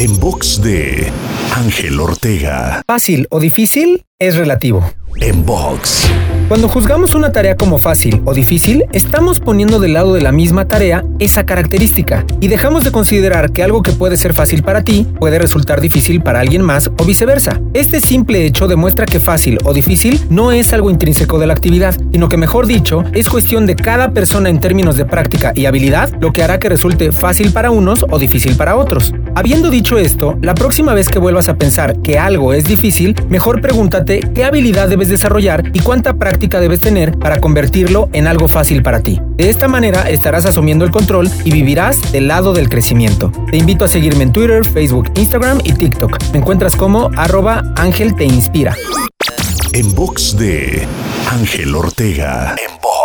En box de Ángel Ortega. Fácil o difícil es relativo. En box. Cuando juzgamos una tarea como fácil o difícil, estamos poniendo del lado de la misma tarea esa característica y dejamos de considerar que algo que puede ser fácil para ti puede resultar difícil para alguien más o viceversa. Este simple hecho demuestra que fácil o difícil no es algo intrínseco de la actividad, sino que mejor dicho, es cuestión de cada persona en términos de práctica y habilidad lo que hará que resulte fácil para unos o difícil para otros. Habiendo dicho esto, la próxima vez que vuelvas a pensar que algo es difícil, mejor pregúntate qué habilidad debes desarrollar y cuánta práctica debes tener para convertirlo en algo fácil para ti. De esta manera estarás asumiendo el control y vivirás del lado del crecimiento. Te invito a seguirme en Twitter, Facebook, Instagram y TikTok. Me encuentras como arroba Ángel Te Inspira. En box de Ángel Ortega. En.